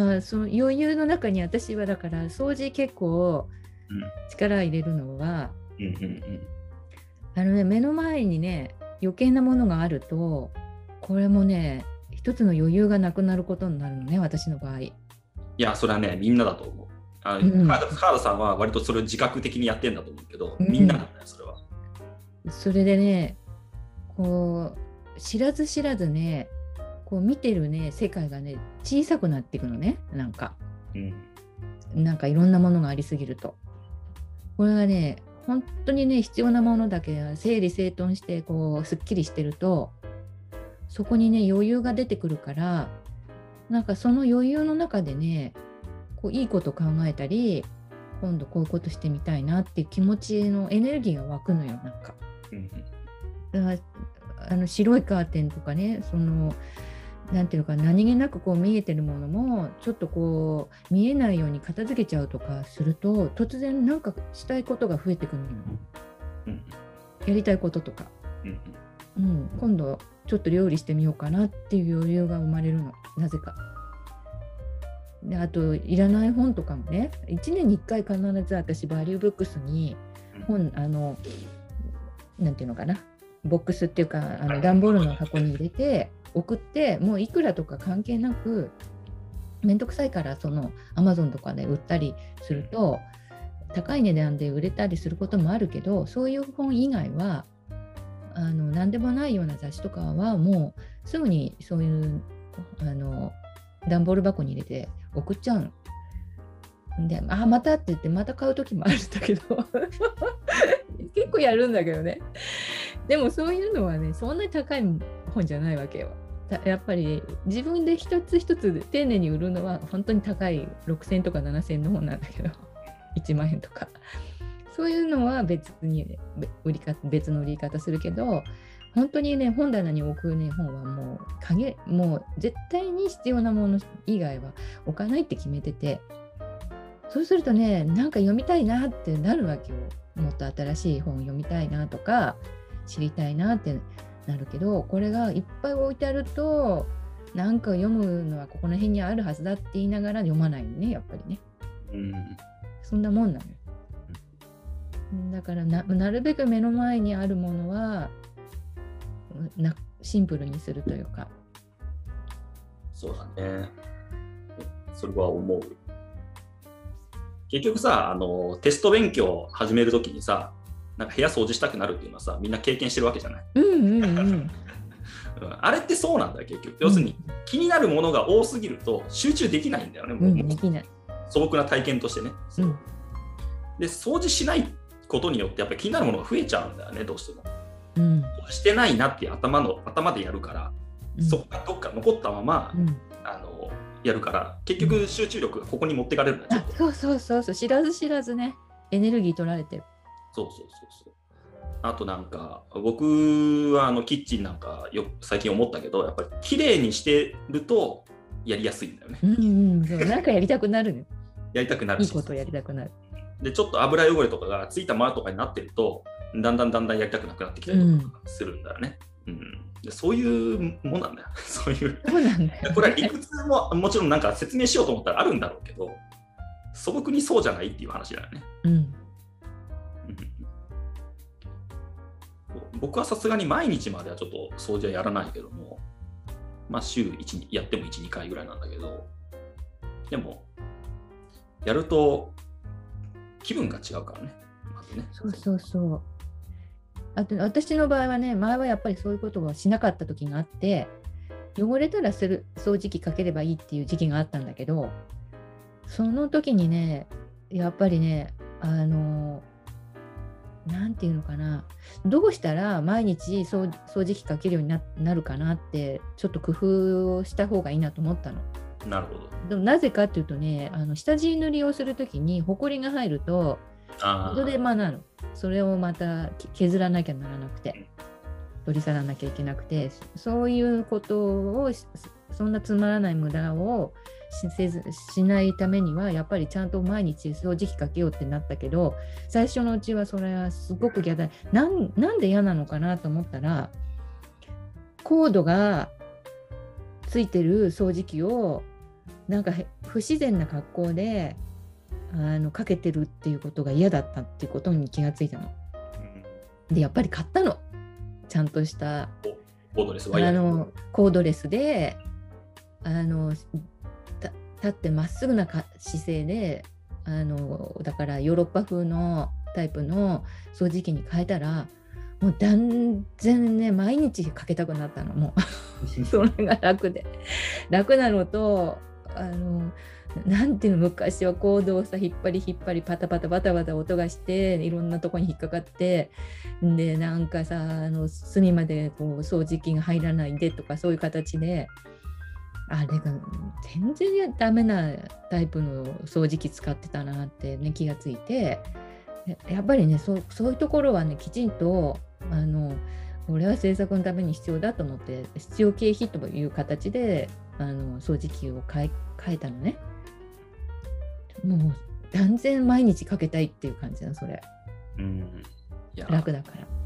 まあその余裕の中に私はだから掃除結構力入れるのは、うんうんうんあのね目の前にね余計なものがあるとこれもね一つの余裕がなくなることになるのね私の場合。いや、それはね、みんなだと思う。あうんカードカードさんは割とそれを自覚的にやってんだと思うけど、うんみんななんだよ、それは。それでねこう知らず知らずねこう見てるね世界がね小さくなっていくのねなんかうんなんかいろんなものがありすぎると。これがね本当にね必要なものだけ整理整頓してこうすっきりしてるとそこにね余裕が出てくるからなんかその余裕の中でねこういいこと考えたり今度こういうことしてみたいなっていう気持ちのエネルギーが湧くのよなんか。うんだからあの白いカーテンとかねそのなんていうのか何気なくこう見えてるものもちょっとこう見えないように片付けちゃうとかすると突然なんかしたいことが増えてくるのよ。うん。やりたいこととか、うん。うん、今度ちょっと料理してみようかなっていう余裕が生まれるの。なぜか。であといらない本とかもね1年に1回必ず私バリューブックスに本あのなんていうのかなボックスっていうかあの段ボールの箱に入れて送ってもういくらとか関係なく面倒くさいからそのアマゾンとかで売ったりすると高い値段で売れたりすることもあるけどそういう本以外はあの何でもないような雑誌とかはもうすぐにそういうあの段ボール箱に入れて送っちゃうの。で、あ、またって言って、また買う時もあるんだけど、結構やるんだけどね。でもそういうのはね、そんなに高い本じゃないわけよ。やっぱり自分で一つ一つ丁寧に売るのは本当に高い6000とか7000の本なんだけど、1万円とか。そういうのは別に売り方別の売り方するけど、本当にね、本棚に置く、ね、本はもう影、もう絶対に必要なもの以外は置かないって決めてて、そうするとね、なんか読みたいなってなるわけよ。もっと新しい本読みたいなとか、知りたいなってなるけど、これがいっぱい置いてあると、なんか読むのはここの辺にあるはずだって言いながら読まないのね、やっぱりね。うんそんなもんなのよ。だからななるべく目の前にあるものはなシンプルにするというか。そうだね。それは思う。結局さ、あのテスト勉強始めるときにさ、なんか部屋掃除したくなるっていうのはさ、みんな経験してるわけじゃない。うんうんうん。うんあれってそうなんだよ、結局。要するに、気になるものが多すぎると集中できないんだよね、う、もうんできない。素朴な体験としてね。うんで、掃除しないことによって、やっぱり気になるものが増えちゃうんだよね、どうしても。うんしてないなって頭の頭でやるから、うんそこがどっか残ったまま、うんあのやるから結局集中力がここに持ってかれるそうそうそうそう。知らず知らずね。エネルギー取られてる。そうそうそうそう。あとなんか僕はあのキッチンなんかよ最近思ったけどやっぱり綺麗にしてるとやりやすいんだよね。うんうん。そう。なんかやりたくなるね。やりたくなる。しいいことやりたくなる。でちょっと油汚れとかがついたままとかになってるとだんだんだんだんやりたくなくなってきたりとかするんだよね、うんでそういうもんなんだよ そういうそうなんだよ。これは理屈ももちろんなんか説明しようと思ったらあるんだろうけど素朴にそうじゃないっていう話だよね。うんうん僕はさすがに毎日まではちょっと掃除はやらないけども、まあ週1、やっても1、2回ぐらいなんだけど、でも、やると気分が違うからね。まずねそうそうそう。あと私の場合はね前はやっぱりそういうことをしなかった時があって汚れたらする掃除機かければいいっていう時期があったんだけどその時にねやっぱりねあのなんていうのかなどうしたら毎日掃掃除機かけるようにななるかなってちょっと工夫をした方がいいなと思ったの。なるほど。でもなぜかっていうとねあの下地塗りをする時にほこりが入るとあそれでまなの。それをまた削らなきゃならなくて。取り去らなきゃいけなくて。そういうことをそんなつまらない無駄をしせずしないためにはやっぱりちゃんと毎日掃除機かけようってなったけど最初のうちはそれはすごく嫌だ。なんなんで嫌なのかなと思ったらコードがついてる掃除機をなんか不自然な格好であのかけてるっていうことが嫌だったっていうことに気がついたの。でやっぱり買ったの。ちゃんとしたコードレスあのコードレスであのた立ってまっすぐなか姿勢であのだからヨーロッパ風のタイプの掃除機に変えたらもう断然ね毎日かけたくなったのもう。それが楽で。楽なのとあのなんていうの昔はコードをさ引っ張り引っ張りパタパタバタバタ音がしていろんなとこに引っかかってでなんかさあの隅までこう掃除機が入らないでとかそういう形であれが全然ダメなタイプの掃除機使ってたなってね気がついてやっぱりねそうそういうところはねきちんとあのこれは制作のために必要だと思って必要経費という形であの掃除機を変え変えたのね。もう断然毎日かけたいっていう感じなのそれ。うん。楽だから。